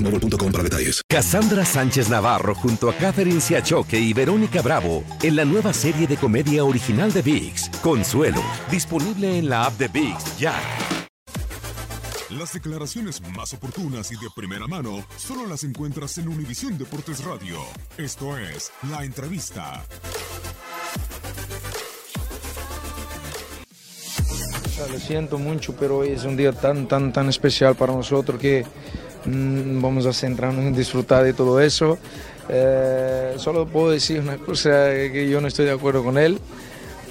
boostmobile.com para detalles. Cassandra Sánchez Navarro junto a Catherine Siachoque y Verónica Bravo en la nueva serie de comedia original de VIX, Consuelo, disponible en la app de VIX ya. Las declaraciones más oportunas y de primera mano solo las encuentras en Univisión Deportes Radio. Esto es La Entrevista. Lo siento mucho, pero hoy es un día tan, tan, tan especial para nosotros que vamos a centrarnos en disfrutar de todo eso. Eh, solo puedo decir una cosa que yo no estoy de acuerdo con él,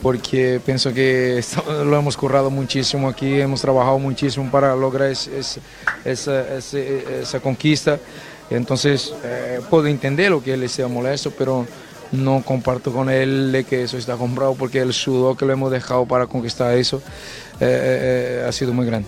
porque pienso que lo hemos currado muchísimo aquí, hemos trabajado muchísimo para lograr es- es- esa, ese- esa conquista. Entonces, eh, puedo entender lo que él sea molesto, pero no comparto con él que eso está comprado porque el sudor que lo hemos dejado para conquistar eso eh, eh, eh, ha sido muy grande.